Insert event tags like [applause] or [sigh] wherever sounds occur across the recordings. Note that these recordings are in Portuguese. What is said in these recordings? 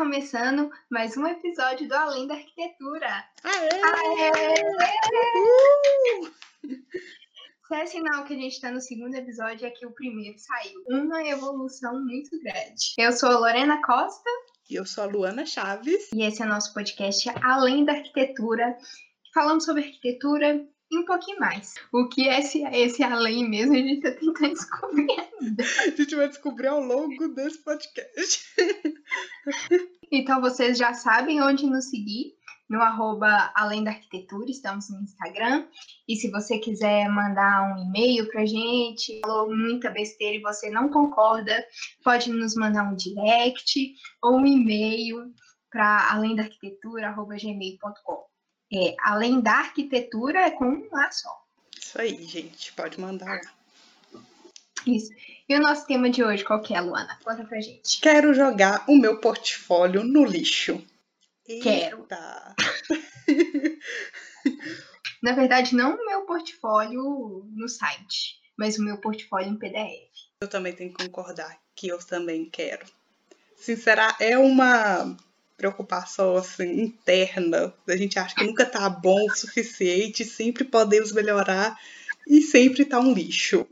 começando mais um episódio do Além da Arquitetura. Aê! Aê! [laughs] Uhul! Se é sinal que a gente está no segundo episódio, é que o primeiro saiu. Uma evolução muito grande. Eu sou a Lorena Costa E eu sou a Luana Chaves. e esse é nosso podcast Além da Arquitetura. Falamos sobre arquitetura e um pouquinho mais. O que é esse, esse além mesmo, a gente está tentando descobrir. [laughs] A gente vai descobrir ao longo desse podcast. [laughs] Então vocês já sabem onde nos seguir. No arroba Além da Arquitetura, estamos no Instagram. E se você quiser mandar um e-mail pra gente, falou muita besteira e você não concorda, pode nos mandar um direct ou um e-mail para além da arquitetura, arroba gmail.com. É, além da arquitetura é com um A só. Isso aí, gente. Pode mandar. Isso. E o nosso tema de hoje, qual que é, Luana? Conta pra gente. Quero jogar o meu portfólio no lixo. Quero. [laughs] Na verdade, não o meu portfólio no site, mas o meu portfólio em PDF. Eu também tenho que concordar que eu também quero. Sincerar, é uma preocupação assim interna. A gente acha que nunca tá bom o suficiente, sempre podemos melhorar e sempre tá um lixo.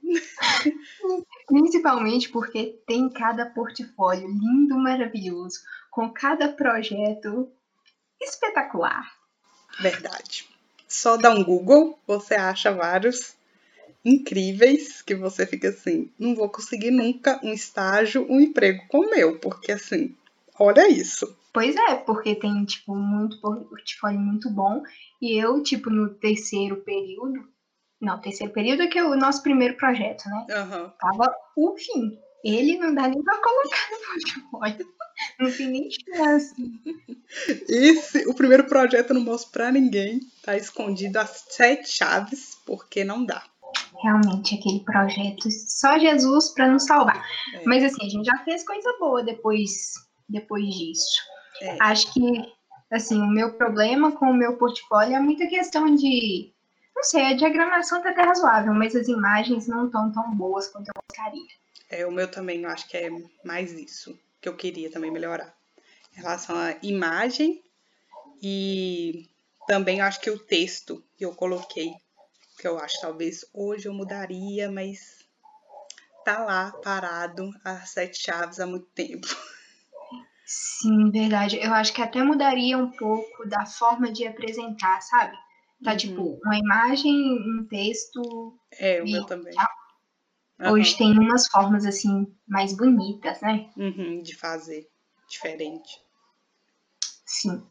Principalmente porque tem cada portfólio lindo, maravilhoso, com cada projeto espetacular. Verdade. Só dá um Google, você acha vários incríveis que você fica assim, não vou conseguir nunca um estágio, um emprego como o meu, porque assim, olha isso. Pois é, porque tem, tipo, muito portfólio muito bom. E eu, tipo, no terceiro período. Não, terceiro período é que é o nosso primeiro projeto, né? Aham. Tava o fim. Ele não dá nem pra colocar no portfólio. [laughs] Não tem nem chance. Esse, o primeiro projeto eu não mostro pra ninguém, tá escondido as sete chaves, porque não dá. Realmente, aquele projeto, só Jesus pra nos salvar. É. Mas assim, a gente já fez coisa boa depois, depois disso. É. Acho que, assim, o meu problema com o meu portfólio é muita questão de. Não sei, a diagramação tá até razoável, mas as imagens não estão tão boas quanto eu gostaria. É, o meu também, eu acho que é mais isso que eu queria também melhorar. Em relação à imagem e também acho que o texto que eu coloquei, que eu acho talvez hoje eu mudaria, mas tá lá parado as sete chaves há muito tempo. [laughs] Sim, verdade. Eu acho que até mudaria um pouco da forma de apresentar, sabe? Tá Uhum. tipo, uma imagem, um texto. É, o E meu também. Hoje tem umas formas assim mais bonitas, né? Uhum, de fazer diferente. Sim.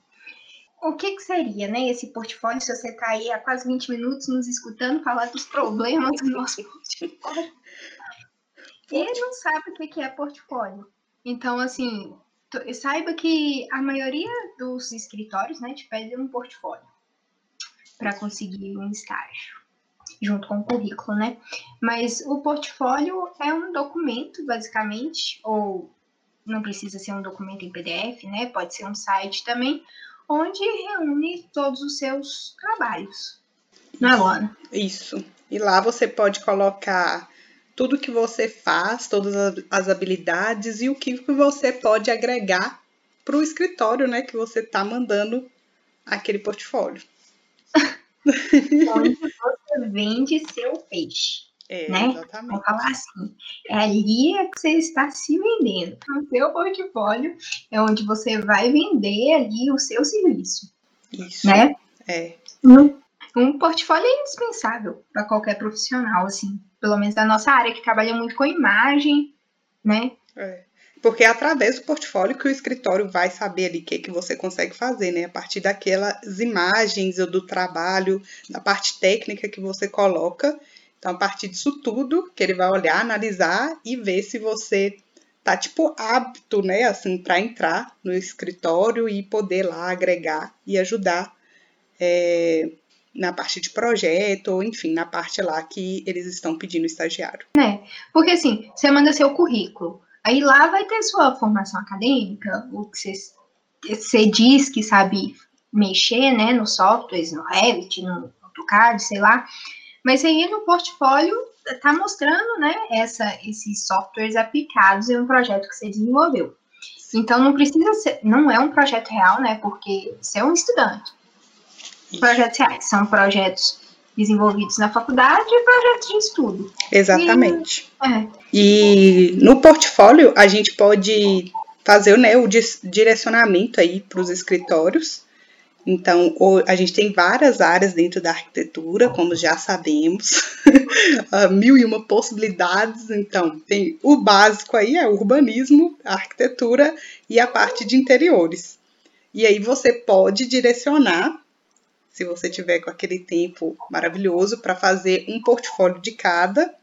O que, que seria, né, esse portfólio, se você tá aí há quase 20 minutos nos escutando falar dos problemas do nosso portfólio? [laughs] E não sabe o que é portfólio. Então, assim, saiba que a maioria dos escritórios, né, te pedem um portfólio para conseguir um estágio, junto com o currículo, né? Mas o portfólio é um documento, basicamente, ou não precisa ser um documento em PDF, né? Pode ser um site também, onde reúne todos os seus trabalhos. Não é, Luana? Isso. E lá você pode colocar tudo que você faz, todas as- habilidades e o que você pode agregar para o escritório, né, que você tá mandando aquele portfólio. Onde você vende seu peixe. É, Né? exatamente. Vamos falar assim. É ali é que você está se vendendo. O seu portfólio é onde você vai vender ali o seu serviço, Isso. né? É. Um, um portfólio é indispensável para qualquer profissional, assim. Pelo menos da nossa área, que trabalha muito com imagem, né? é. Porque é através do portfólio que o escritório vai saber ali o que, que você consegue fazer, né? A partir daquelas imagens ou do trabalho, da parte técnica que você coloca. Então, a partir disso tudo, que ele vai olhar, analisar e ver se você tá, tipo, apto, né, assim, para entrar no escritório e poder lá agregar e ajudar é, na parte de projeto, ou enfim, na parte lá que eles estão pedindo estagiário. Porque assim, você manda seu currículo. Aí lá vai ter sua formação acadêmica, o que você, você diz que sabe mexer, né, nos softwares, no Revit, no AutoCAD, sei lá. Mas aí no portfólio tá mostrando, né, essa, esses softwares aplicados em um projeto que você desenvolveu. Então não precisa ser, não é um projeto real, né? Porque você é um estudante. Isso. Projetos reais são projetos desenvolvidos na faculdade e projetos de estudo. Exatamente. E, é. e no portfólio a gente pode fazer né, o direcionamento aí para os escritórios. Então, a gente tem várias áreas dentro da arquitetura, como já sabemos, [laughs] mil e uma possibilidades. Então, tem o básico aí, é o urbanismo, a arquitetura e a parte de interiores. E aí você pode direcionar se você tiver com aquele tempo maravilhoso para fazer um portfólio de cada.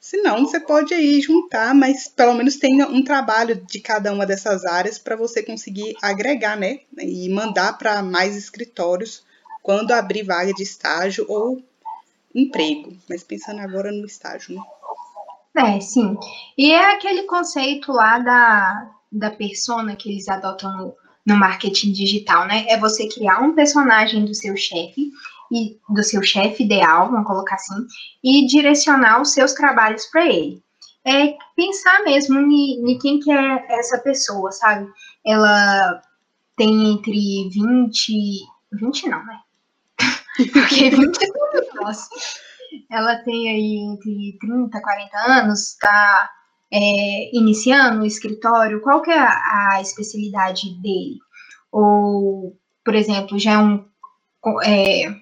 Se não, você pode aí juntar, mas pelo menos tenha um trabalho de cada uma dessas áreas para você conseguir agregar, né? E mandar para mais escritórios quando abrir vaga de estágio ou emprego. Mas pensando agora no estágio, né? É, sim. E é aquele conceito lá da, da persona que eles adotam no, marketing digital, né? É você criar um personagem do seu chefe e do seu chefe ideal, vamos colocar assim, e direcionar os seus trabalhos para ele. É pensar mesmo em, quem que é essa pessoa, sabe? Ela tem entre 20, 20 não, né? [laughs] Porque 20 é nossa. [laughs] Ela tem aí entre 30, 40 anos, tá é, iniciando o escritório, qual que é a, especialidade dele? Ou, por exemplo, já é um, é,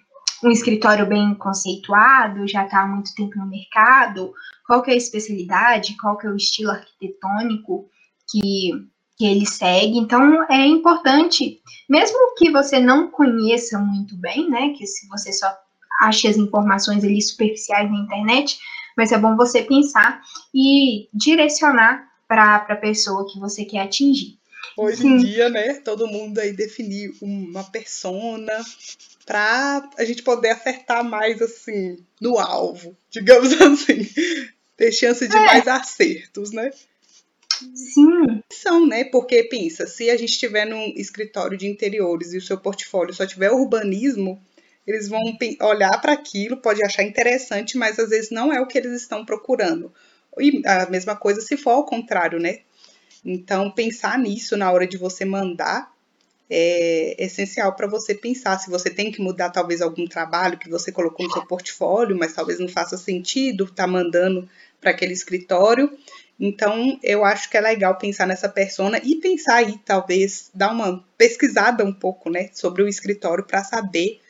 um escritório bem conceituado, já está há muito tempo no mercado, qual que é a especialidade, qual que é o estilo arquitetônico que, que ele segue. Então, é importante, mesmo que você não conheça muito bem, né, que se você só ache as informações ali superficiais na internet, mas é bom você pensar e direcionar para a pessoa que você quer atingir. Hoje em dia, né, todo mundo aí definir uma persona para a gente poder acertar mais assim no alvo, digamos [laughs] assim, ter chance de é. mais acertos, né? Sim. São, né? Porque pensa, se a gente estiver num escritório de interiores e o seu portfólio só tiver urbanismo, eles vão olhar para aquilo, pode achar interessante, mas às vezes não é o que eles estão procurando. E a mesma coisa se for ao contrário, né? Então, pensar nisso na hora de você mandar é essencial para você pensar se você tem que mudar talvez algum trabalho que você colocou no seu portfólio, mas talvez não faça sentido estar tá mandando para aquele escritório. Então, eu acho que é legal pensar nessa persona e pensar aí, talvez, dar uma pesquisada um pouco, né, sobre o escritório para saber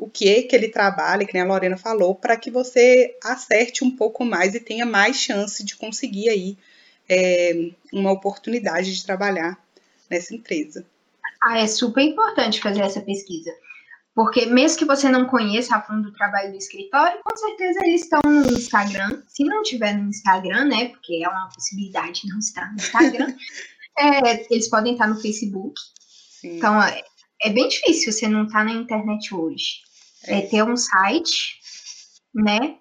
o que é que ele trabalha, que nem a Lorena falou, para que você acerte um pouco mais e tenha mais chance de conseguir aí é, uma oportunidade de trabalhar nessa empresa. Ah, é super importante fazer essa pesquisa. Porque mesmo que você não conheça a fundo o trabalho do escritório, com certeza eles estão no Instagram. Se não tiver no Instagram, né? Porque é uma possibilidade não estar no Instagram, [laughs] é, eles podem estar no Facebook. Sim. Então é, é, bem difícil você não estar na internet hoje é, ter um site, né?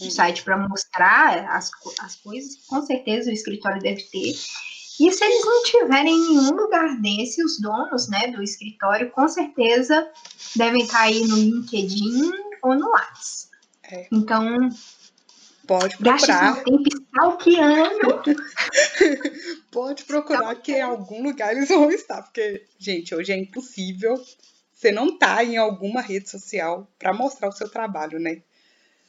Um uhum. site para mostrar as, as coisas, com certeza o escritório deve ter. E se eles não tiverem em nenhum lugar desse, os donos né, do escritório, com certeza devem estar aí no LinkedIn ou no WhatsApp. É. Então, pode procurar. Tempo stalkeando. [laughs] pode procurar que em algum lugar eles vão estar, porque, gente, hoje é impossível você não tá em alguma rede social para mostrar o seu trabalho, né?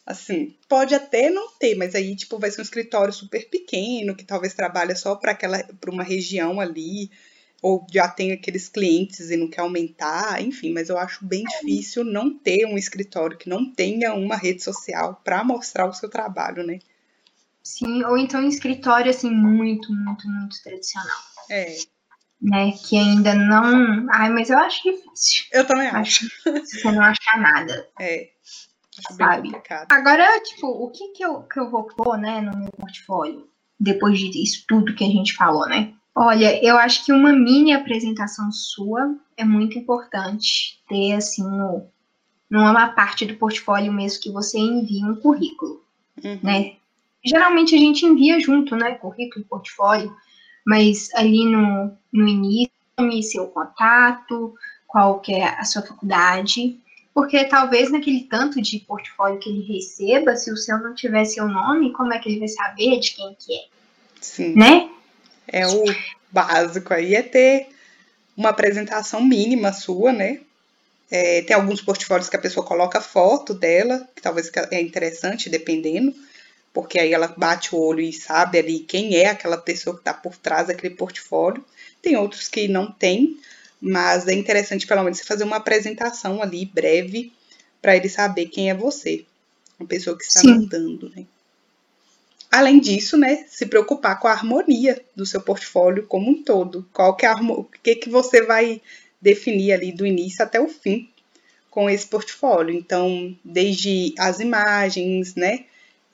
Assim, pode até não ter, mas aí tipo vai ser um escritório super pequeno que talvez trabalha só para aquela para uma região ali ou já tem aqueles clientes e não quer aumentar, enfim, mas eu acho bem difícil não ter um escritório que não tenha uma rede social para mostrar o seu trabalho, né? Sim, ou então um escritório assim muito, muito, muito tradicional. É, né? Que ainda não. Ai, mas eu acho difícil. Eu também acho. acho se você não achar nada. É. Sabe? Agora, tipo, o que que eu, que eu vou pôr, né, no meu portfólio? Depois disso tudo que a gente falou, né? Olha, eu acho que uma mini apresentação sua é muito importante ter, assim, no, numa parte do portfólio mesmo que você envia um currículo, uhum. né? Geralmente a gente envia junto, né? Currículo e portfólio mas ali no, no início, seu contato, qual que é a sua faculdade, porque talvez naquele tanto de portfólio que ele receba, se o seu não tiver seu nome, como é que ele vai saber de quem que é? Sim. Né? É o básico aí é ter uma apresentação mínima sua, né? É, tem alguns portfólios que a pessoa coloca foto dela, que talvez é interessante, dependendo, porque aí ela bate o olho e sabe ali quem é aquela pessoa que está por trás daquele portfólio. Tem outros que não tem, mas é interessante pelo menos você fazer uma apresentação ali breve para ele saber quem é você, a pessoa que está Sim. mandando, né? Além disso, né, se preocupar com a harmonia do seu portfólio como um todo. Qual que é a, o que, que você vai definir ali do início até o fim com esse portfólio. Então, desde as imagens, né,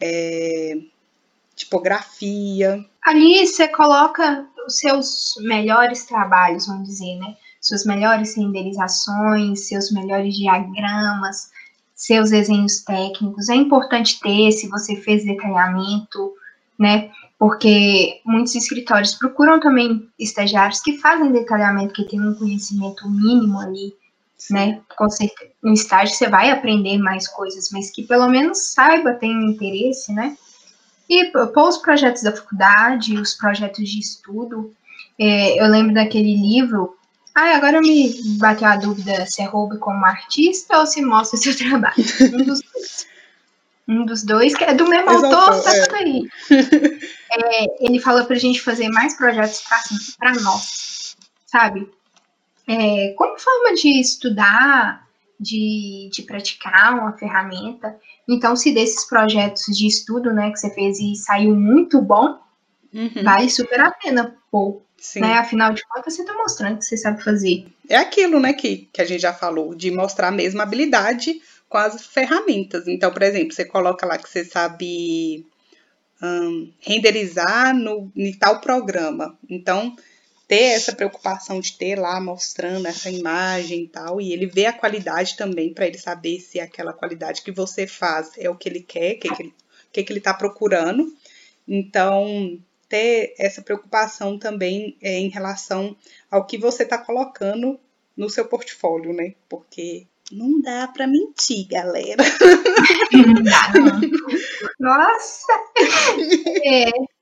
é, tipografia. Ali você coloca os seus melhores trabalhos, vamos dizer, né? Suas melhores renderizações, seus melhores diagramas, seus desenhos técnicos. É importante ter se você fez detalhamento, né? Porque muitos escritórios procuram também estagiários que fazem detalhamento, que tem um conhecimento mínimo ali, né? Com certeza, no estágio você vai aprender mais coisas, mas que pelo menos saiba, tenha interesse, né? E pôr os projetos da faculdade, os projetos de estudo. É, eu lembro daquele livro ah, agora me bateu a dúvida se é roubo como artista ou se mostra seu [laughs] trabalho. Um dos dois. Um dos dois, que é do mesmo Exato, autor, tá é. tudo aí. É, ele falou pra gente fazer mais projetos para nós, sabe? É, como forma de estudar, de, de praticar uma ferramenta. Então, se desses projetos de estudo, né, que você fez e saiu muito bom, uhum. vale super a pena Sim. Né? Afinal de contas, você está mostrando que você sabe fazer. É aquilo, né, que, que a gente já falou, de mostrar a mesma habilidade com as ferramentas. Então, por exemplo, você coloca lá que você sabe um, renderizar no, em tal programa. Então, ter essa preocupação de ter lá mostrando essa imagem e tal, e ele vê a qualidade também para ele saber se aquela qualidade que você faz é o que ele quer, o que, que, ele, que, que ele está procurando. Então, ter essa preocupação também é, em relação ao que você está colocando no seu portfólio, né? Porque não dá para mentir, galera. [laughs] Não dá, Nossa! [laughs] É.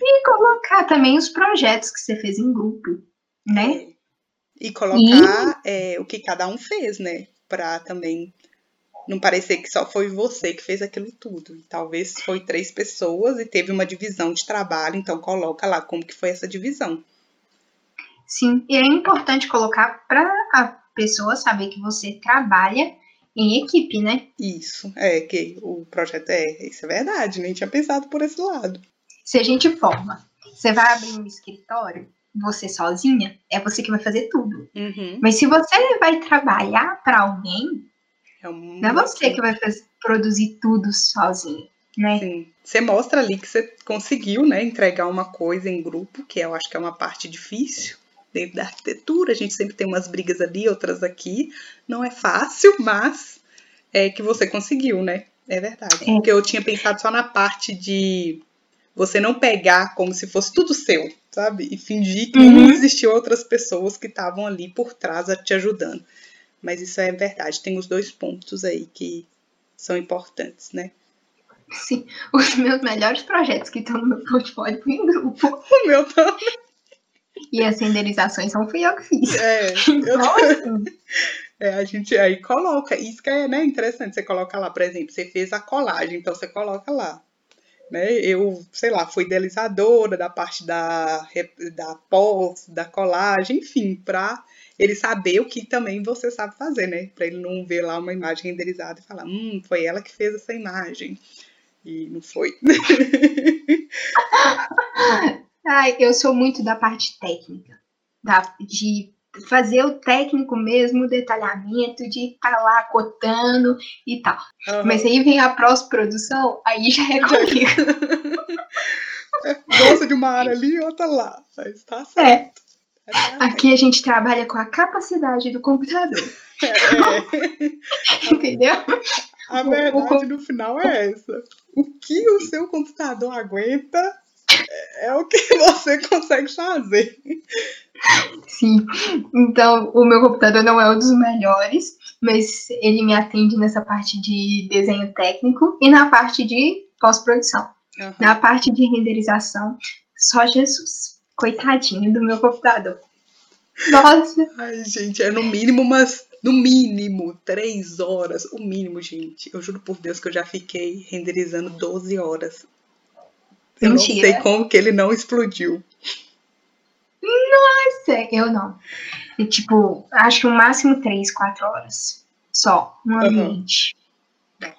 E colocar também os projetos que você fez em grupo, né? É. E colocar e... É, o que cada um fez, né? Para também não parecer que só foi você que fez aquilo tudo. Talvez foi três pessoas e teve uma divisão de trabalho, então coloca lá como que foi essa divisão. Sim, e é importante colocar para a pessoa saber que você trabalha em equipe, né? Isso, é que o projeto é, isso é verdade, nem tinha pensado por esse lado. Se a gente forma, você vai abrir um escritório, você sozinha, é você que vai fazer tudo. Uhum. Mas se você vai trabalhar para alguém, é um... Não é você que vai fazer, produzir tudo sozinho, né? Sim. Você mostra ali que você conseguiu, né, entregar uma coisa em grupo, que eu acho que é uma parte difícil dentro da arquitetura. A gente sempre tem umas brigas ali, outras aqui. Não é fácil, mas é que você conseguiu, né? É verdade. É. Porque eu tinha pensado só na parte de você não pegar como se fosse tudo seu, sabe? E fingir que uhum. não existiam outras pessoas que estavam ali por trás te ajudando. Mas isso é verdade, tem os dois pontos aí que são importantes, né? Sim, os meus melhores projetos que estão no meu portfólio em grupo. [laughs] O meu também. E as renderizações são fui eu que fiz. É, eu... [laughs] assim? é, a gente aí coloca, isso que é né, interessante, você coloca lá, por exemplo, você fez a colagem, então você coloca lá. Né? Eu, sei lá, fui idealizadora da parte da, da pós, da colagem, enfim, para ele saber o que também você sabe fazer, né? Para ele não ver lá uma imagem renderizada e falar, hum, foi ela que fez essa imagem. E não foi. [laughs] Ai, eu sou muito da parte técnica, da, de fazer o técnico mesmo, o detalhamento, de estar tá lá cotando e tal. Uhum. Mas aí vem a pós-produção, aí já é comigo. [laughs] Gosta de uma área ali e outra lá. Mas tá certo. É. Aqui a gente trabalha com a capacidade do computador. [laughs] É. Entendeu? A verdade no final é essa. O que o seu computador aguenta é, o que [laughs] você consegue fazer. Sim. Então, o meu computador não é um dos melhores, mas ele me atende nessa parte de desenho técnico e na parte de pós-produção. Uhum. Na parte de renderização, só Jesus Coitadinho do meu computador. Nossa. Ai, gente, é no mínimo umas. No mínimo, três horas. O mínimo, gente. Eu juro por Deus que eu já fiquei renderizando 12 horas. Eu Mentira. não sei como que ele não explodiu. Nossa, eu não. E, tipo, acho que o máximo três, quatro horas. Só, no ambiente. Uhum.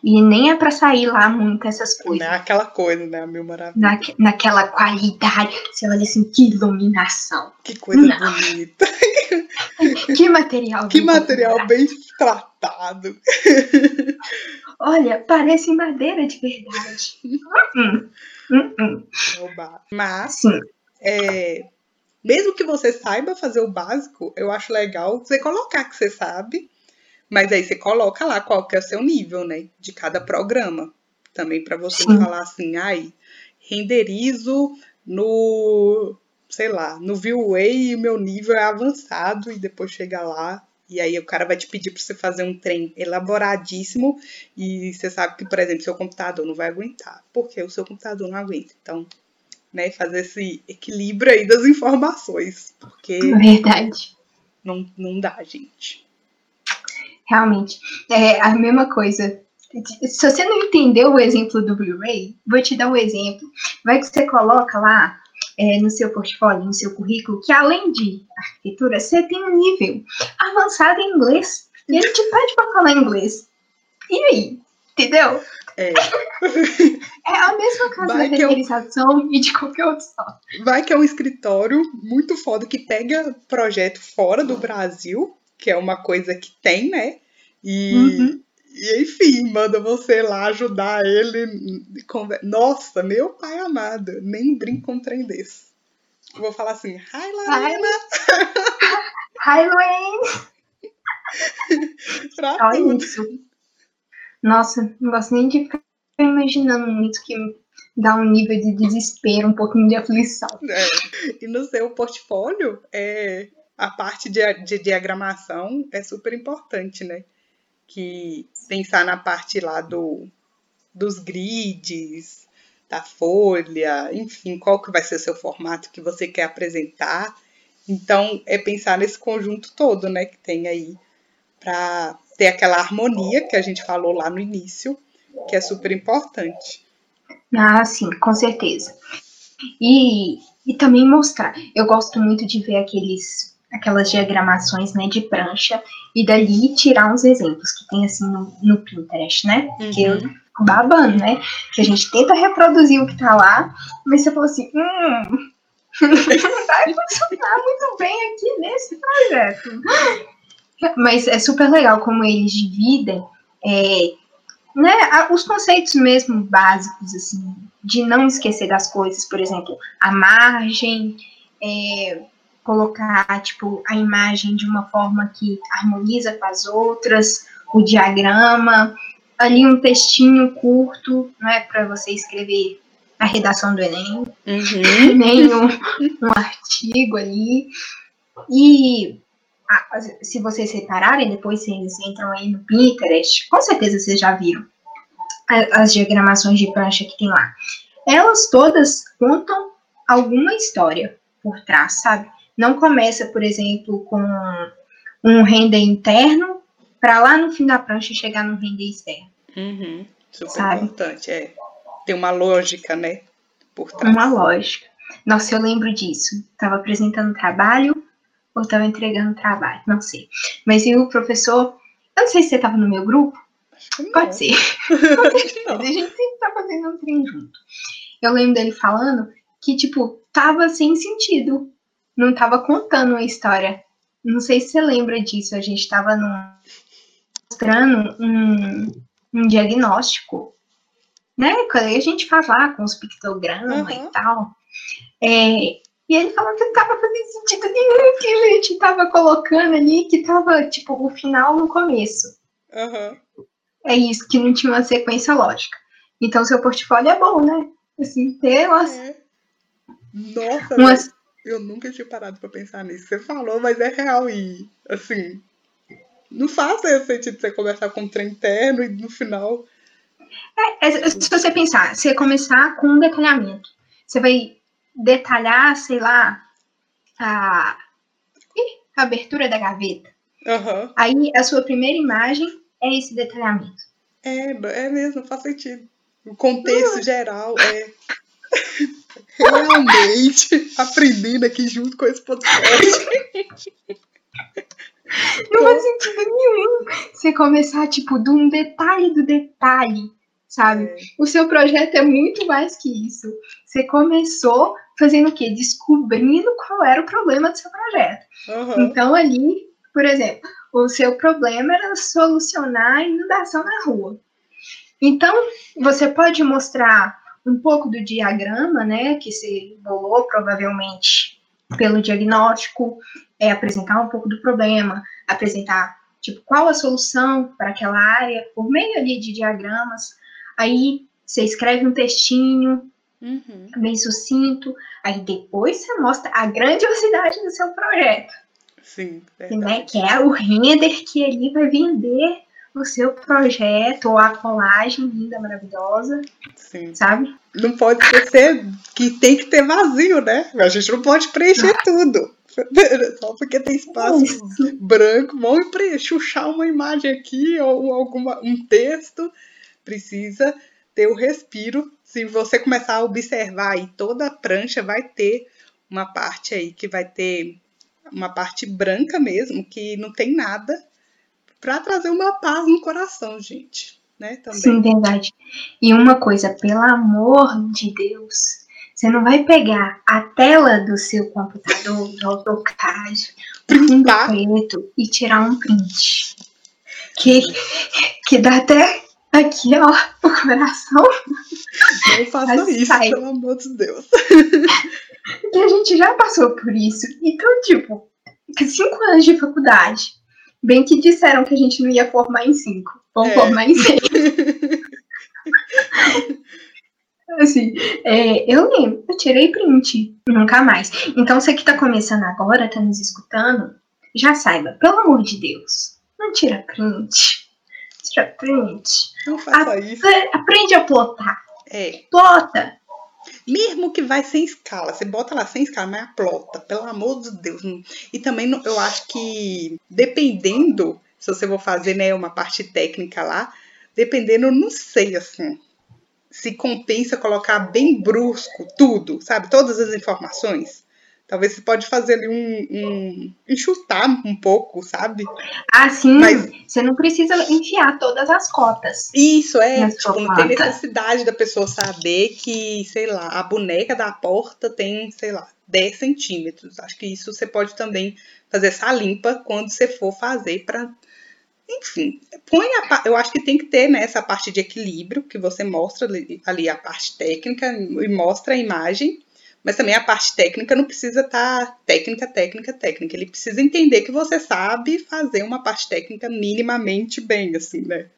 E nem é para sair lá muito essas coisas. Não é coisa, né? Mil maravilha. Na, naquela qualidade. Você olha assim, que iluminação. Que coisa Não. bonita. [laughs] que material Que material bem tratado. Olha, parece madeira de verdade. [laughs] hum, hum, hum. Mas, Sim. É, mesmo que você saiba fazer o básico, eu acho legal você colocar que você sabe mas aí você coloca lá qual que é o seu nível, né? De cada programa. Também para você falar assim, ai, renderizo no, sei lá, no Viewway e meu nível é avançado e depois chega lá e aí o cara vai te pedir para você fazer um trem elaboradíssimo e você sabe que, por exemplo, seu computador não vai aguentar, porque o seu computador não aguenta. Então, né, fazer esse equilíbrio aí das informações, porque [laughs] Verdade. Não, não dá, gente. Realmente. É a mesma coisa. Se você não entendeu o exemplo do Blu-ray, vou te dar um exemplo. Vai que você coloca lá é, no seu portfólio, no seu currículo, que além de arquitetura, você tem um nível avançado em inglês. E ele te pede para falar inglês. E aí? Entendeu? É. [laughs] é a mesma coisa da renderização é um... e de qualquer outro software. Vai que é um escritório muito foda que pega projeto fora do Brasil que é uma coisa que tem, né? E, uhum. E enfim, manda você lá ajudar ele. Nossa, meu pai amado, nem brinco com um trem desse. Vou falar assim, hi, Lorena! [laughs] Hi, Luane! Olha [laughs] isso. Nossa, não gosto nem de ficar imaginando muito que dá um nível de desespero, um pouquinho de aflição. É. E no seu portfólio, é, a parte de, de diagramação é super importante, né? Que pensar na parte lá do, dos grids, da folha, enfim, qual que vai ser o seu formato que você quer apresentar. Então, é pensar nesse conjunto todo, né, que tem aí para ter aquela harmonia que a gente falou lá no início, que é super importante. Ah, sim, com certeza. E, e também mostrar. Eu gosto muito de ver aqueles aquelas diagramações né, de prancha e dali tirar uns exemplos que tem assim no, no Pinterest, né? Uhum. Que eu fico babando, né? Que a gente tenta reproduzir o que tá lá, mas você falou assim, hum, [laughs] vai funcionar muito bem aqui nesse projeto. Mas é super legal como eles dividem é, né, os conceitos mesmo básicos, assim, de não esquecer das coisas, por exemplo, a margem, é, colocar tipo a imagem de uma forma que harmoniza com as outras, o diagrama, ali um textinho curto, não é para você escrever a redação do Enem, uhum. [laughs] nem um, um artigo ali. E a, se vocês repararem, depois vocês entram aí no Pinterest, com certeza vocês já viram as diagramações de prancha que tem lá. Elas todas contam alguma história por trás, sabe? Não começa, por exemplo, com um render interno para lá no fim da prancha chegar no render externo. Uhum. Super sabe? importante, é. Tem uma lógica, né? Por trás. Uma lógica. Nossa, eu lembro disso. Estava apresentando trabalho ou estava entregando trabalho, não sei. Mas e o professor, eu não sei se você estava no meu grupo. Pode ser. [laughs] a gente sempre tá fazendo um trem junto. Eu lembro dele falando que, tipo, tava sem sentido não estava contando uma história. Não sei se você lembra disso. A gente estava mostrando um, um diagnóstico, né? Que a gente faz lá com os pictogramas uhum. e tal. É, e ele falou que não estava fazendo sentido nenhum que a gente estava colocando ali, que estava, tipo, o final no começo. Uhum. É isso, que não tinha uma sequência lógica. Então, seu portfólio é bom, né? Assim, ter umas... É. Nossa, umas, eu nunca tinha parado pra pensar nisso. Você falou, mas é real e, assim, não faz sentido você conversar com um trem interno e no final. É, é, se você pensar, você começar com um detalhamento, você vai detalhar, sei lá, a, a abertura da gaveta. Aham. Aí a sua primeira imagem é esse detalhamento. É, é mesmo, faz sentido. O contexto geral é. [laughs] Realmente aprendendo aqui junto com esse podcast. Não faz sentido nenhum você começar, tipo, de um detalhe do detalhe, sabe? É. O seu projeto é muito mais que isso. Você começou fazendo o quê? Descobrindo qual era o problema do seu projeto. Aham. Então, ali, por exemplo, o seu problema era solucionar a inundação na rua. Então, você pode mostrar um pouco do diagrama, né, que você bolou provavelmente pelo diagnóstico, é apresentar um pouco do problema, apresentar tipo qual a solução para aquela área por meio ali de diagramas. Aí você escreve um textinho Uhum. bem sucinto, aí depois você mostra a grandiosidade do seu projeto Sim, né, que é o render que ele vai vender o seu projeto ou a colagem linda, maravilhosa, Sim. sabe? Não pode ser que tem que ter vazio, né? A gente não pode preencher tudo. [laughs] Só porque tem espaço Isso. branco, vamos chuchar uma imagem aqui ou alguma, um texto. Precisa ter o respiro. Se você começar a observar aí, toda a prancha vai ter uma parte aí que vai ter uma parte branca mesmo, que não tem nada, para trazer uma paz no coração, gente. Né? Também. Sim, verdade. E uma coisa, pelo amor de Deus, você não vai pegar a tela do seu computador, do AutoCAD, um preto e tirar um print. Que, que dá até aqui, ó, o coração. Não faça Mas isso, sai. pelo amor de Deus. que a gente já passou por isso. Então, tipo, cinco anos de faculdade. Bem que disseram que a gente não ia formar em cinco. Vamos É. formar em seis. [laughs] assim, é, eu lembro, eu tirei print. Nunca mais. Então, você que tá começando agora, tá nos escutando, já saiba, pelo amor de Deus, não tira print. Tira print. Não faça isso. Apre- Aprende a plotar. É, Plota. Mesmo que vai sem escala, você bota lá sem escala, mas plota, pelo amor de Deus. E também eu acho que dependendo, se você for fazer né, uma parte técnica lá, dependendo, não sei assim. Se compensa colocar bem brusco tudo, sabe? Todas as informações. Talvez você pode fazer ali um, um enxutar um pouco, sabe? Assim, Mas- você não precisa enfiar todas as cotas. Isso é, tipo, não tem necessidade da pessoa saber que, sei lá, a boneca da porta tem, sei lá, 10 centímetros. Acho que isso você pode também fazer essa limpa quando você for fazer para. Enfim, põe a, eu acho que tem que ter né, essa parte de equilíbrio, que você mostra ali, ali a parte técnica e mostra a imagem, mas também a parte técnica não precisa estar técnica, técnica, técnica. Ele precisa entender que você sabe fazer uma parte técnica minimamente bem, assim, né?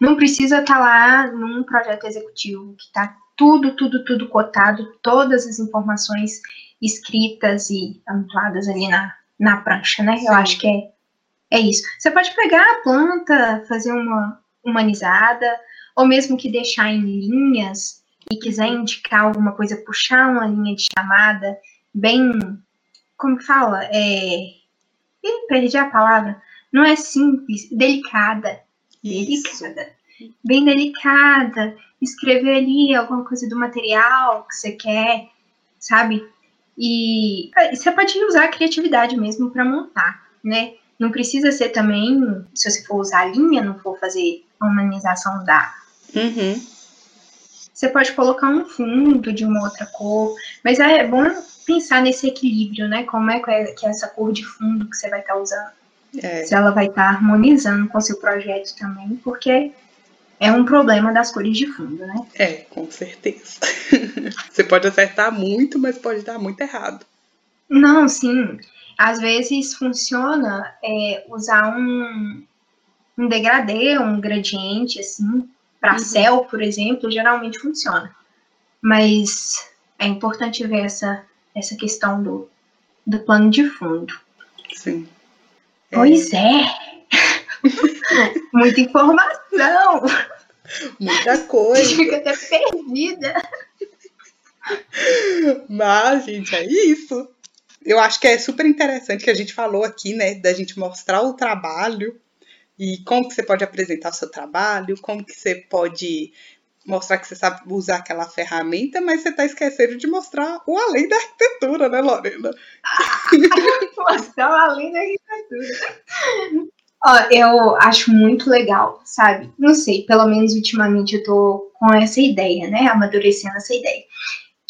Não precisa estar lá num projeto executivo que tá tudo, tudo, tudo cotado, todas as informações escritas e anotadas ali na, na prancha, né? Sim. Eu acho que é, é isso. Você pode pegar a planta, fazer uma humanizada, ou mesmo que deixar em linhas e quiser indicar alguma coisa, puxar uma linha de chamada bem, como que fala? É, ih, perdi a palavra. Não é simples, delicada Isso. delicada. Bem delicada. Escrever ali alguma coisa do material que você quer, sabe? E e você pode usar a criatividade mesmo para montar, né? Não precisa ser também, se você for usar a linha, não for fazer a humanização da. Uhum. Você pode colocar um fundo de uma outra cor, mas é bom pensar nesse equilíbrio, né? Como é que é, é essa cor de fundo que você vai estar usando É, se ela vai estar harmonizando com seu projeto também, porque é um problema das cores de fundo, né? é, com certeza. [laughs] Você pode acertar muito, mas pode dar muito errado. Não, sim. Às vezes funciona é, usar um, um degradê, um gradiente, assim, para Uhum. céu, por exemplo, geralmente funciona. Mas é importante ver essa, essa questão do, do plano de fundo. Sim. É, Pois é! [laughs] Muita informação! muita A gente coisa. [laughs] fica até perdida. Mas, gente, é isso. eu acho que é super interessante que a gente falou aqui, né, da gente mostrar o trabalho e como que você pode apresentar o seu trabalho, como que você pode mostrar que você sabe usar aquela ferramenta, mas você está esquecendo de mostrar o além da arquitetura, né, Lorena? [laughs] mostrar o além da arquitetura. Ó, eu acho muito legal, sabe? Não sei, pelo menos ultimamente eu tô com essa ideia, né? Amadurecendo essa ideia.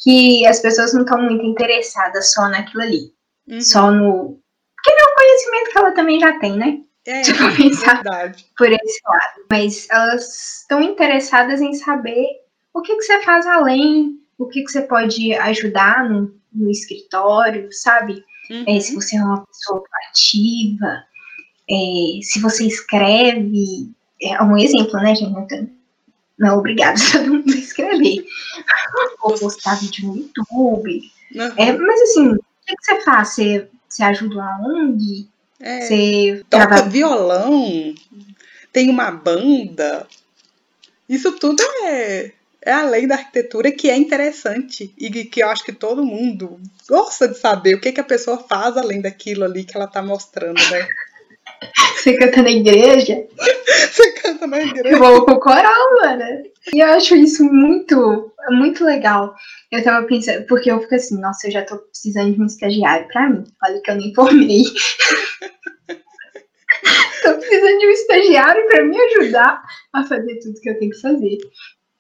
Que as pessoas não estão muito interessadas só naquilo ali. Uhum. Só no. Porque é um conhecimento que ela também já tem, né? É, Se for pensar verdade. por esse lado. Mas elas estão interessadas em saber o que, que você faz além, o que, que você pode ajudar no, no escritório, sabe? Uhum. É, se você é uma pessoa ativa, é, se você escreve, é um exemplo, né, gente? Não, não é obrigado [laughs] todo mundo a escrever. Ou postar vídeo no YouTube. Uhum. É, mas assim, o que, que você faz? Você, você ajuda uma ONG? É, Você toca violão, tem uma banda. Isso tudo é, é além da arquitetura que é interessante e que eu acho que todo mundo gosta de saber o que, que a pessoa faz além daquilo ali que ela tá mostrando, né? [laughs] Você canta na igreja? [laughs] Você canta na igreja. Eu vou pro coral, mano. E eu acho isso muito, muito legal. Eu tava pensando, porque eu fico assim, nossa, eu já tô precisando de um estagiário pra mim. Olha que eu nem formei. [laughs] tô precisando de um estagiário pra me ajudar a fazer tudo que eu tenho que fazer.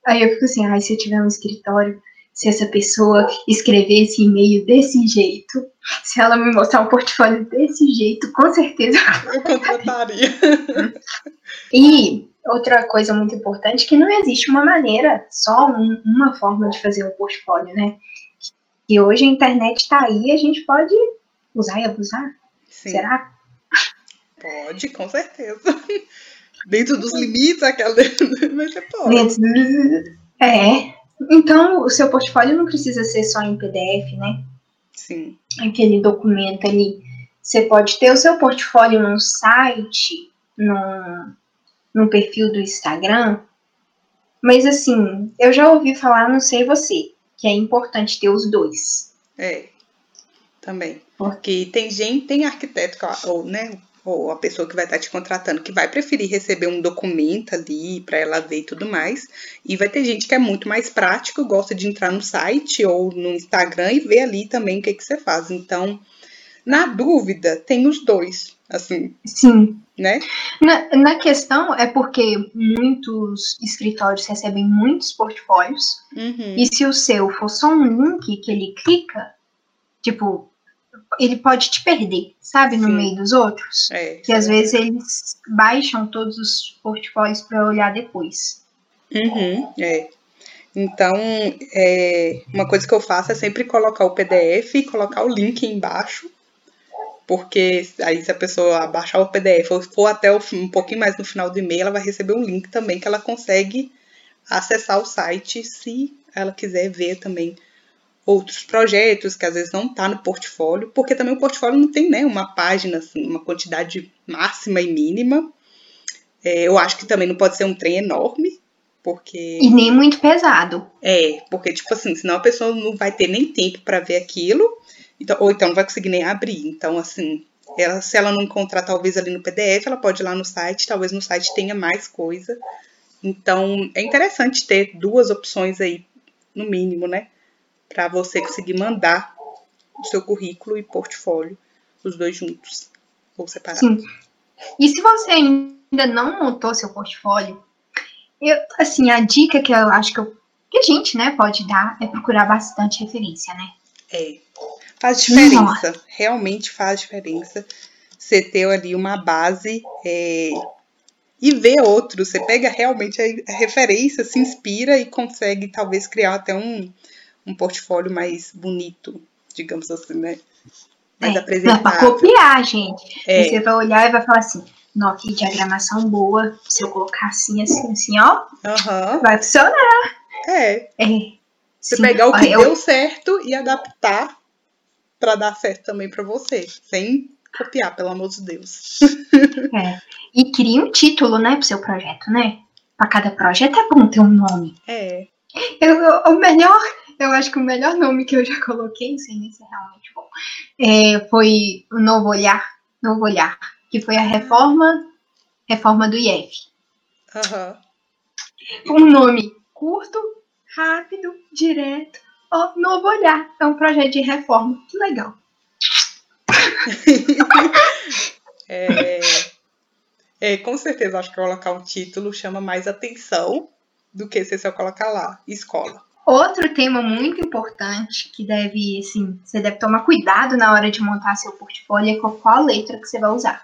Aí eu fico assim, ai, se eu tiver um escritório, se essa pessoa escrever esse e-mail desse jeito, se ela me mostrar um portfólio desse jeito, com certeza [laughs] Eu [laughs] contrataria. E outra coisa muito importante que não existe uma maneira, só um- uma forma de fazer um portfólio, né? E hoje a internet está aí, a gente pode usar e abusar. Sim, Será? pode, com certeza. [laughs] Dentro dos limites, aquela. [laughs] Mas você pode. Dentro do- É. Então, o seu portfólio não precisa ser só em PDF, né? Sim. Aquele documento ali. Você pode ter o seu portfólio num site, num, num perfil do Instagram. Mas assim, eu já ouvi falar, não sei você, que é importante ter os dois. É, também. Porque tem gente, tem arquiteto, ou, né, ou a pessoa que vai estar te contratando, que vai preferir receber um documento ali para ela ver e tudo mais. E vai ter gente que é muito mais prático, gosta de entrar no site ou no Instagram e ver ali também o que, que você faz. Então, na dúvida, tem os dois, assim, Sim. né? Na, na questão é porque muitos escritórios recebem muitos portfólios. Uhum. E se o seu for só um link que ele clica, tipo, ele pode te perder, sabe, no Sim. meio dos outros. É, Que às vezes eles baixam todos os portfólios para olhar depois. Uhum, é. Então, é, uma coisa que eu faço é sempre colocar o PDF e colocar o link embaixo, porque aí se a pessoa baixar o PDF ou for até o, um pouquinho mais no final do e-mail, ela vai receber um link também que ela consegue acessar o site se ela quiser ver também outros projetos que às vezes não está no portfólio, porque também o portfólio não tem né, uma página, assim, uma quantidade máxima e mínima. É, eu acho que também não pode ser um trem enorme, porque E nem muito pesado. é, porque, tipo assim, senão a pessoa não vai ter nem tempo para ver aquilo, então, ou então não vai conseguir nem abrir. Então, assim, ela, se ela não encontrar talvez ali no PDF, ela pode ir lá no site, talvez no site tenha mais coisa. Então, é interessante ter duas opções aí, no mínimo, né? Para você conseguir mandar o seu currículo e portfólio, os dois juntos, ou separados. Sim. E se você ainda não montou seu portfólio, eu, assim, a dica que eu acho que, eu- que a gente, né, pode dar é procurar bastante referência, né? É. Faz diferença. Realmente faz diferença você ter ali uma base é, e ver outros. Você pega realmente a referência, se inspira e consegue talvez criar até um, um portfólio mais bonito, digamos assim, né? Mais É, é pra copiar, gente. É. Você vai olhar e vai falar assim, não, que diagramação boa. Se eu colocar assim, assim, assim, ó, Aham. vai funcionar. É. É. Você Sim. pegar o que Olha, eu- deu certo e adaptar para dar certo também para você, sem copiar, pelo amor de Deus. É. E cria um título, né, pro seu projeto, né? Pra cada projeto é bom ter um nome. É. Eu, eu- o melhor eu acho que o melhor nome que eu já coloquei, não sei nem se é realmente bom, é, foi o Novo Olhar, Novo Olhar, que foi a reforma, reforma do IEF. Uhum. Um nome curto, rápido, direto, ó, Novo Olhar. É um projeto de reforma. Que legal. [laughs] é, é, com certeza, acho que colocar um título chama mais atenção do que se você colocar lá, escola. Outro tema muito importante que deve, assim, você deve tomar cuidado na hora de montar seu portfólio é qual letra que você vai usar.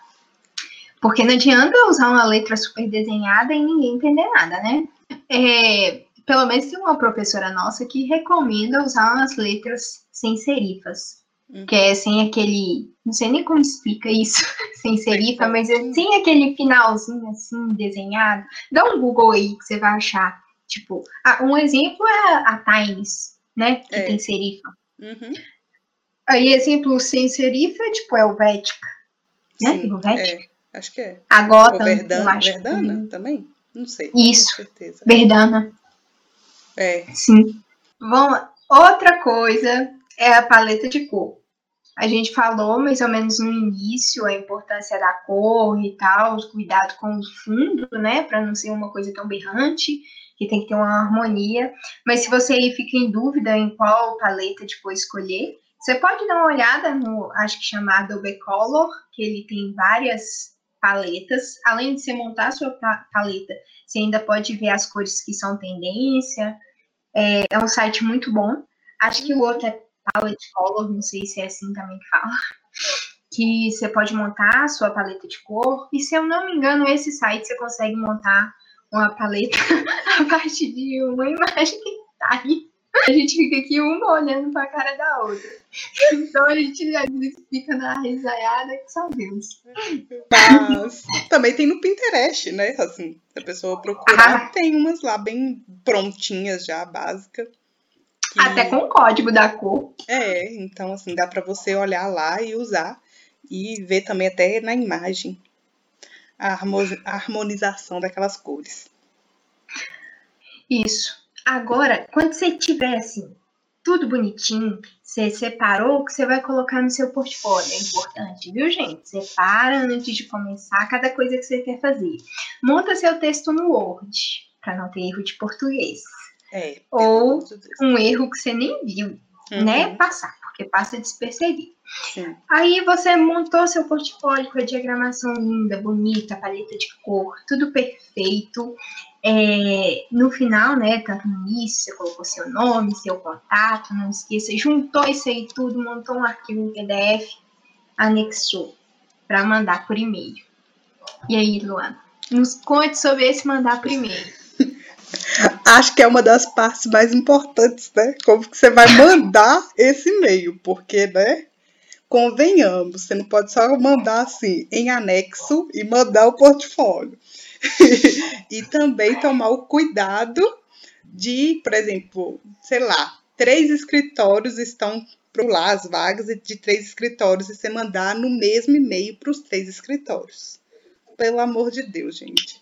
Porque não adianta usar uma letra super desenhada e ninguém entender nada, né? É, pelo menos tem uma professora nossa que recomenda usar umas letras sem serifas. Uhum. Que é sem aquele. Não sei nem como explica isso, [laughs] sem serifa, mas é sem aquele finalzinho assim, desenhado. Dá um Google aí que você vai achar. Tipo, um exemplo é a Times, né? Que é. tem serifa. Uhum. Aí, exemplo sem serifa, tipo, é o Vética. Né? Sim, Vética. É. Acho que é. A Gotham, Verdana, Verdana também? Não sei. Isso. Com certeza. Verdana. É. Sim. Bom, outra coisa é a paleta de cor. A gente falou mais ou menos no início a importância da cor e tal, os cuidados com o fundo, né, para não ser uma coisa tão berrante, que tem que ter uma harmonia. Mas se você aí fica em dúvida em qual paleta de cor escolher, você pode dar uma olhada no, acho que chamado Adobe Color, que ele tem várias paletas. Além de você montar a sua paleta, você ainda pode ver as cores que são tendência. É, é um site muito bom. Acho que o outro é Palette Color, não sei se é assim também que fala. Que você pode montar a sua paleta de cor. E se eu não me engano, esse site você consegue montar uma paleta [laughs] a partir de uma imagem que tá aí. A gente fica aqui uma olhando pra cara da outra. Então a gente vezes fica na risaiada que só Deus. Mas também tem no Pinterest, né? Assim, se a pessoa procurar, ah. tem umas lá bem prontinhas já, básicas. Que... Até com o código da cor. É, então assim, dá para você olhar lá e usar e ver também até na imagem a harmonização daquelas cores. Isso. Agora, quando você tiver assim, tudo bonitinho, você separou o que você vai colocar no seu portfólio. É importante, viu, gente? Separa antes de começar cada coisa que você quer fazer. Monta seu texto no Word, para não ter erro de português. É, Ou um erro que você nem viu, uhum. né? Passar, porque passa despercebido. Sim. Aí você montou seu portfólio com a diagramação linda, bonita, paleta de cor, tudo perfeito. É, no final, né, tanto no início, você colocou seu nome, seu contato, não esqueça, juntou isso aí tudo, montou um arquivo em PDF, anexou para mandar por e-mail. E aí, Luana, nos conte sobre esse mandar por e-mail. [laughs] Acho que é uma das partes mais importantes, né? Como que você vai mandar [laughs] esse e-mail, porque, né? Convenhamos, você não pode só mandar assim em anexo e mandar o portfólio. [laughs] e também tomar o cuidado de, por exemplo, sei lá, três escritórios estão para lá as vagas de três escritórios e você mandar no mesmo e-mail para os três escritórios. Pelo amor de Deus, gente.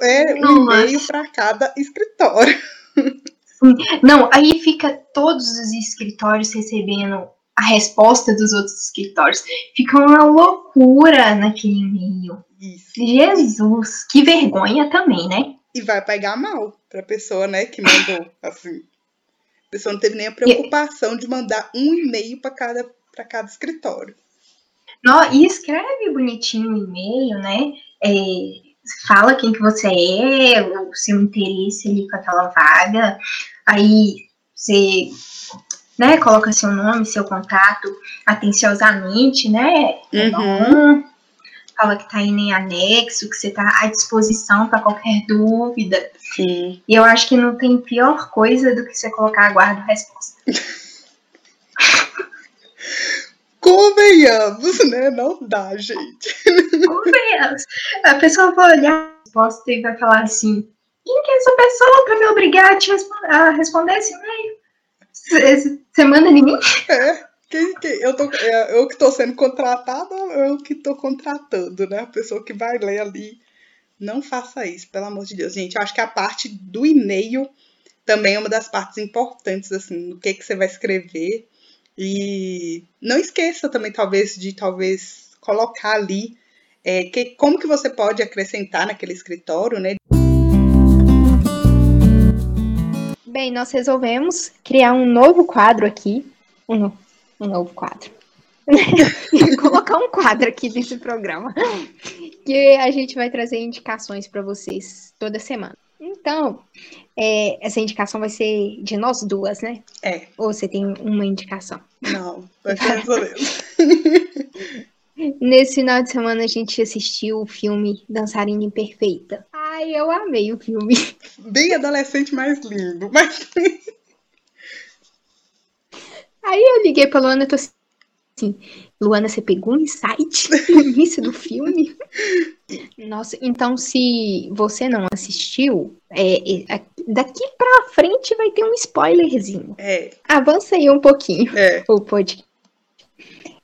É um e-mail para cada escritório. [laughs] Não, aí fica todos os escritórios recebendo a resposta dos outros escritórios. Fica uma loucura naquele e-mail. Isso. Jesus, que vergonha também, né? E vai pegar mal pra pessoa, né, que mandou, assim. A pessoa não teve nem a preocupação de mandar um e-mail para cada, pra cada escritório. Não, e escreve bonitinho o e-mail, né? É, fala quem que você é, o seu interesse ali com aquela vaga. Aí você né, coloca seu nome, seu contato atenciosamente, né? Uhum fala que tá indo em anexo, que você tá à disposição para qualquer dúvida. Sim. E eu acho que não tem pior coisa do que você colocar aguardo resposta. [laughs] Convenhamos, né? Não dá, gente. [laughs] Convenhamos. A pessoa vai olhar a resposta e vai falar assim: quem que é essa pessoa para me obrigar a, te responder, a responder esse e-mail? Você manda em mim? É. Quem, quem, eu, tô, é, eu que estou sendo contratada ou eu que estou contratando, né? A pessoa que vai ler ali. Não faça isso, pelo amor de Deus. Gente, eu acho que a parte do e-mail também é uma das partes importantes, assim, do que, que você vai escrever. E não esqueça também, talvez, de talvez colocar ali é, que, como que você pode acrescentar naquele escritório, né? Bem, nós resolvemos criar um novo quadro aqui. Um, um novo quadro. [laughs] Colocar um quadro aqui nesse programa. Que a gente vai trazer indicações para vocês toda semana. Então, é, essa indicação vai ser de nós duas, né? É. Ou você tem uma indicação? Não, vai mesmo. [laughs] Nesse final de semana a gente assistiu o filme Dançarina Imperfeita. Ai, eu amei o filme. Bem adolescente, mais lindo. Mas... Aí eu liguei pra Luana e tô assim, Luana, você pegou um insight no início do filme? [laughs] Nossa, então se você não assistiu, é, é, daqui pra frente vai ter um spoilerzinho. É. Avança aí um pouquinho É. [laughs] o podcast.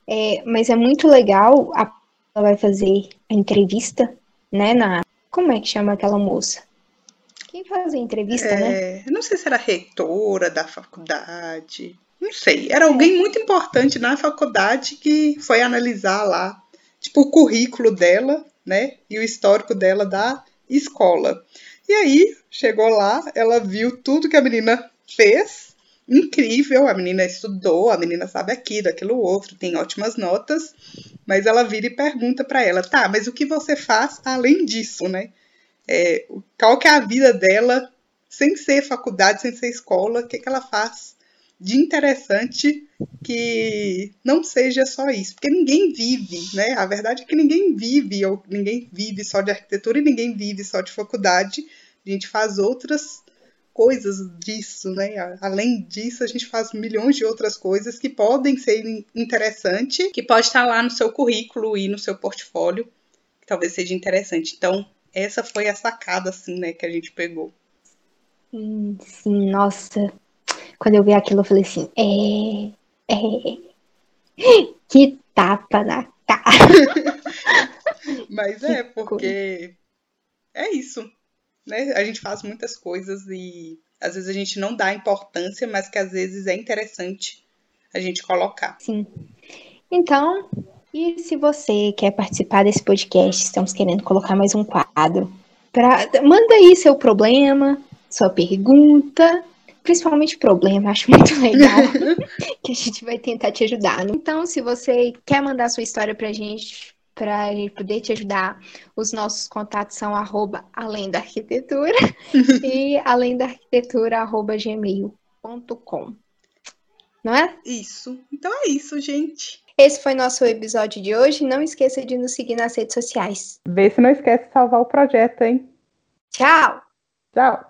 É, mas é muito legal, a, ela vai fazer a entrevista, né, na... Como é que chama aquela moça? Quem faz a entrevista, né? É, eu não sei se era reitora da faculdade. Não sei. Era alguém muito importante na faculdade que foi analisar lá, tipo, o currículo dela, né? E o histórico dela da escola. E aí, chegou lá, ela viu tudo que a menina fez. Incrível, a menina estudou, a menina sabe aquilo, aquilo outro, tem ótimas notas, mas ela vira e pergunta para ela, tá, mas o que você faz além disso, né? É, qual que é a vida dela sem ser faculdade, sem ser escola, o que, que ela faz de interessante que não seja só isso, porque ninguém vive, né? A verdade é que ninguém vive, ou ninguém vive só de arquitetura e ninguém vive só de faculdade. A gente faz outras coisas disso, né? Além disso, a gente faz milhões de outras coisas que podem ser interessantes, que pode estar lá no seu currículo e no seu portfólio, que talvez seja interessante. Então, essa foi a sacada, assim, né, que a gente pegou. Sim, sim, nossa. Quando eu vi aquilo, eu falei assim, é. É. Que tapa na cara. [laughs] Mas é, porque é isso. Né? A gente faz muitas coisas e às vezes a gente não dá importância, mas que às vezes é interessante a gente colocar. Sim. Então, e se você quer participar desse podcast, estamos querendo colocar mais um quadro, pra... manda aí seu problema, sua pergunta, principalmente problema, acho muito [laughs] legal, que a gente vai tentar te ajudar. Então, se você quer mandar sua história pra gente, pra gente poder te ajudar, os nossos contatos são arroba além da arquitetura [laughs] e além da arquitetura arroba gmail.com. Não é? Isso. Então é isso, gente. Esse foi nosso episódio de hoje. Não esqueça de nos seguir nas redes sociais. Vê se não esquece de salvar o projeto, hein? Tchau! Tchau!